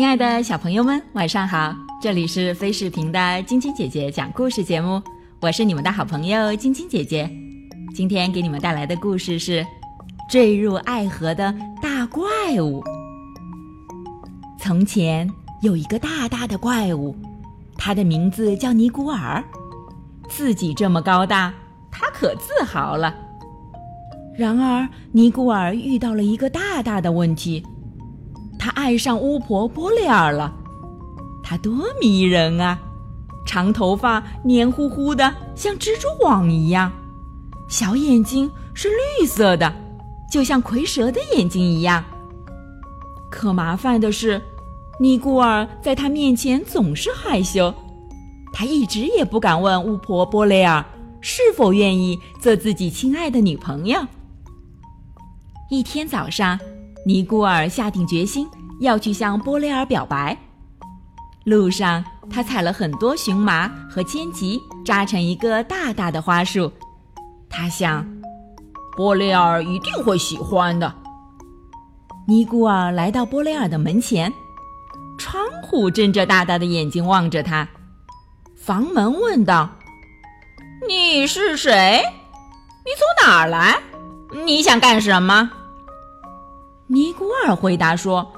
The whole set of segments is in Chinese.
亲爱的小朋友们，晚上好！这里是飞视频的晶晶姐姐讲故事节目，我是你们的好朋友晶晶姐姐。今天给你们带来的故事是《坠入爱河的大怪物》。从前有一个大大的怪物，它的名字叫尼古尔。自己这么高大，他可自豪了。然而，尼古尔遇到了一个大大的问题。他爱上巫婆波雷尔了，她多迷人啊！长头发黏糊糊的，像蜘蛛网一样；小眼睛是绿色的，就像蝰蛇的眼睛一样。可麻烦的是，尼古尔在他面前总是害羞，他一直也不敢问巫婆波雷尔是否愿意做自己亲爱的女朋友。一天早上。尼古尔下定决心要去向波雷尔表白。路上，他采了很多荨麻和荆棘，扎成一个大大的花束。他想，波雷尔一定会喜欢的。尼古尔来到波雷尔的门前，窗户睁着大大的眼睛望着他。房门问道：“你是谁？你从哪儿来？你想干什么？”尼古尔回答说：“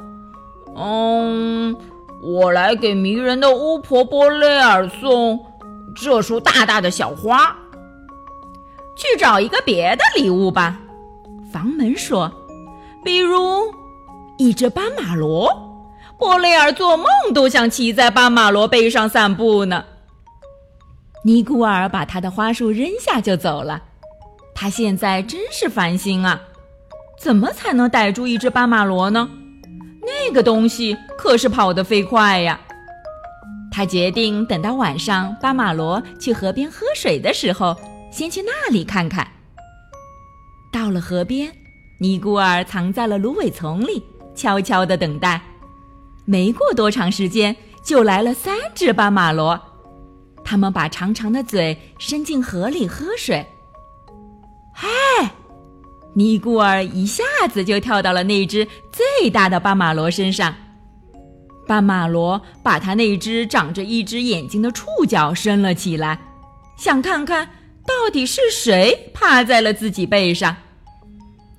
嗯，我来给迷人的巫婆波雷尔送这束大大的小花。去找一个别的礼物吧。”房门说：“比如一只斑马骡，波雷尔做梦都想骑在斑马骡背上散步呢。”尼古尔把他的花束扔下就走了。他现在真是烦心啊。怎么才能逮住一只斑马骡呢？那个东西可是跑得飞快呀！他决定等到晚上斑马骡去河边喝水的时候，先去那里看看。到了河边，尼古尔藏在了芦苇丛里，悄悄地等待。没过多长时间，就来了三只斑马骡，它们把长长的嘴伸进河里喝水。嗨！尼古尔一下子就跳到了那只最大的斑马罗身上，斑马罗把它那只长着一只眼睛的触角伸了起来，想看看到底是谁趴在了自己背上。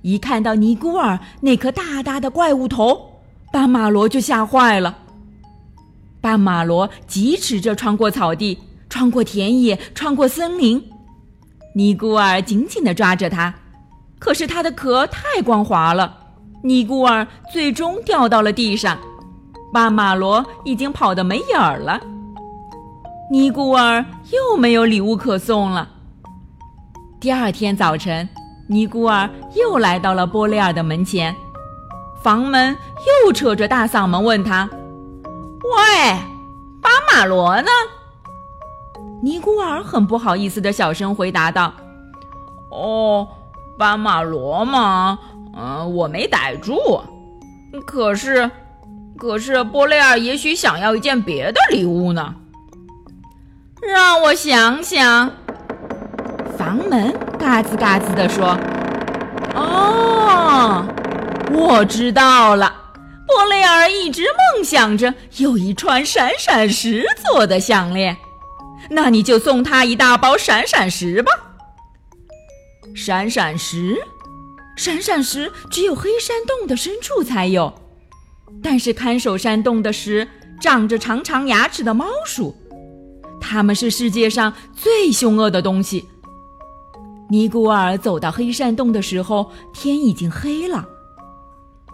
一看到尼古尔那颗大大的怪物头，斑马罗就吓坏了。斑马罗疾驰着穿过草地，穿过田野，穿过森林，尼古尔紧紧地抓着它。可是它的壳太光滑了，尼古尔最终掉到了地上，巴马罗已经跑得没影儿了。尼古尔又没有礼物可送了。第二天早晨，尼古尔又来到了波雷尔的门前，房门又扯着大嗓门问他：“喂，巴马罗呢？”尼古尔很不好意思的小声回答道：“哦。”斑马罗吗？嗯，我没逮住。可是，可是波雷尔也许想要一件别的礼物呢。让我想想。房门嘎吱嘎吱地说：“哦，我知道了。波雷尔一直梦想着有一串闪闪石做的项链，那你就送他一大包闪闪石吧。”闪闪石，闪闪石只有黑山洞的深处才有。但是看守山洞的石长着长长牙齿的猫鼠，它们是世界上最凶恶的东西。尼古尔走到黑山洞的时候，天已经黑了。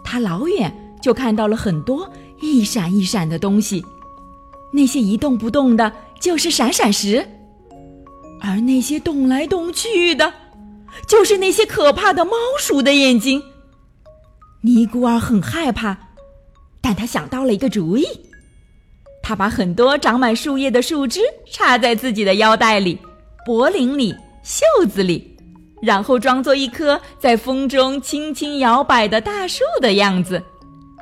他老远就看到了很多一闪一闪的东西，那些一动不动的，就是闪闪石，而那些动来动去的。就是那些可怕的猫鼠的眼睛。尼古尔很害怕，但他想到了一个主意。他把很多长满树叶的树枝插在自己的腰带里、脖领里、袖子里，然后装作一棵在风中轻轻摇摆的大树的样子，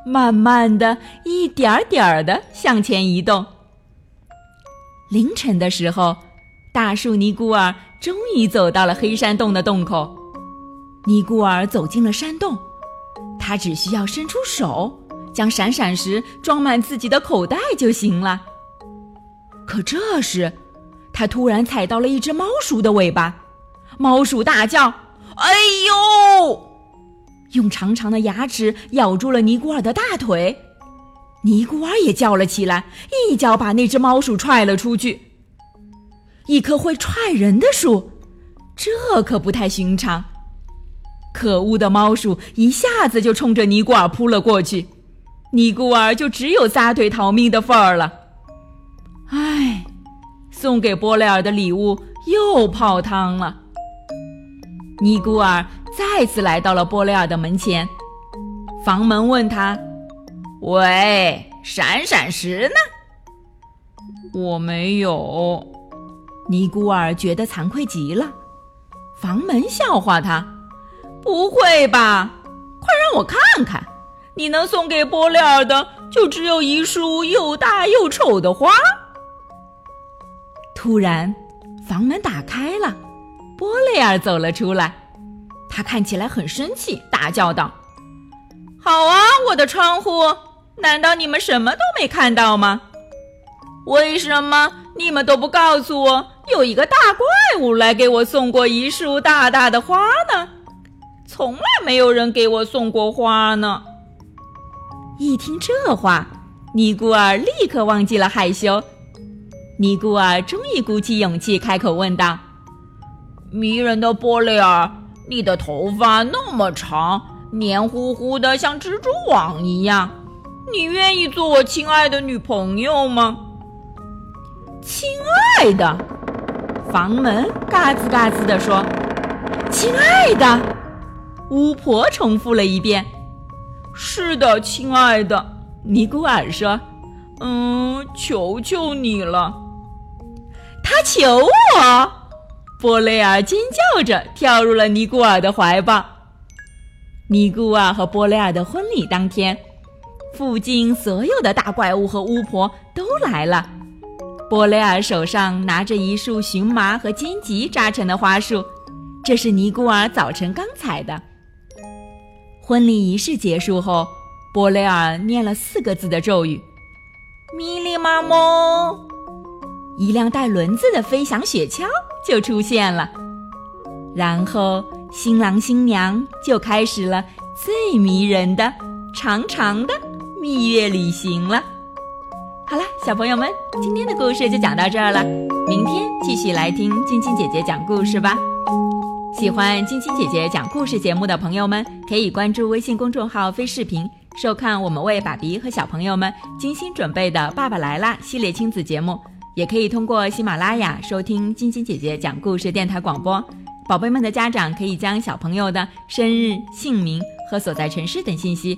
慢慢的一点儿点儿的向前移动。凌晨的时候。大树尼古尔终于走到了黑山洞的洞口。尼古尔走进了山洞，他只需要伸出手，将闪闪石装满自己的口袋就行了。可这时，他突然踩到了一只猫鼠的尾巴，猫鼠大叫：“哎呦！”用长长的牙齿咬住了尼古尔的大腿。尼古尔也叫了起来，一脚把那只猫鼠踹了出去。一棵会踹人的树，这可不太寻常。可恶的猫鼠一下子就冲着尼古尔扑了过去，尼古尔就只有撒腿逃命的份儿了。唉，送给波雷尔的礼物又泡汤了。尼古尔再次来到了波雷尔的门前，房门问他：“喂，闪闪石呢？”“我没有。”尼古尔觉得惭愧极了。房门笑话他。不会吧！快让我看看，你能送给波利尔的就只有一束又大又丑的花。突然，房门打开了，波利尔走了出来。他看起来很生气，大叫道：“好啊，我的窗户！难道你们什么都没看到吗？为什么你们都不告诉我，有一个大怪物来给我送过一束大大的花呢？”从来没有人给我送过花呢。一听这话，尼古尔立刻忘记了害羞。尼古尔终于鼓起勇气开口问道：“迷人的波雷尔，你的头发那么长，黏糊糊的，像蜘蛛网一样，你愿意做我亲爱的女朋友吗？”亲爱的，房门嘎吱嘎吱地说：“亲爱的。”巫婆重复了一遍：“是的，亲爱的。”尼古尔说：“嗯，求求你了。”他求我！波雷尔尖叫着跳入了尼古尔的怀抱。尼古尔和波雷尔的婚礼当天，附近所有的大怪物和巫婆都来了。波雷尔手上拿着一束荨麻和荆棘扎成的花束，这是尼古尔早晨刚采的。婚礼仪式结束后，波雷尔念了四个字的咒语：“咪哩嘛蒙。”一辆带轮子的飞翔雪橇就出现了。然后，新郎新娘就开始了最迷人的、长长的蜜月旅行了。好了，小朋友们，今天的故事就讲到这儿了。明天继续来听晶晶姐姐讲故事吧。喜欢晶晶姐姐讲故事节目的朋友们，可以关注微信公众号“飞视频”，收看我们为爸比和小朋友们精心准备的《爸爸来啦》系列亲子节目。也可以通过喜马拉雅收听晶晶姐姐讲故事电台广播。宝贝们的家长可以将小朋友的生日、姓名和所在城市等信息，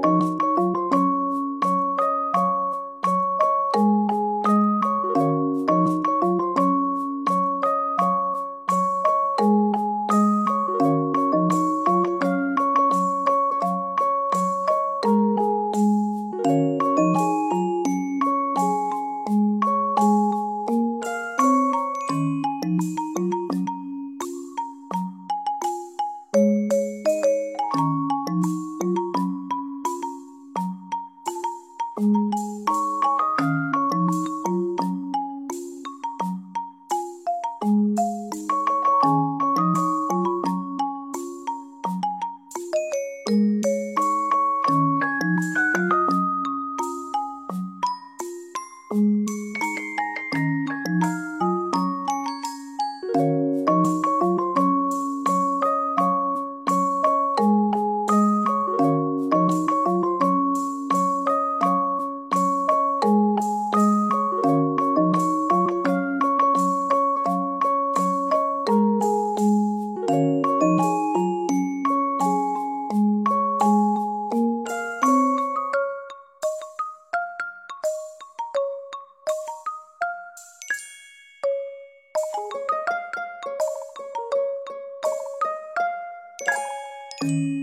you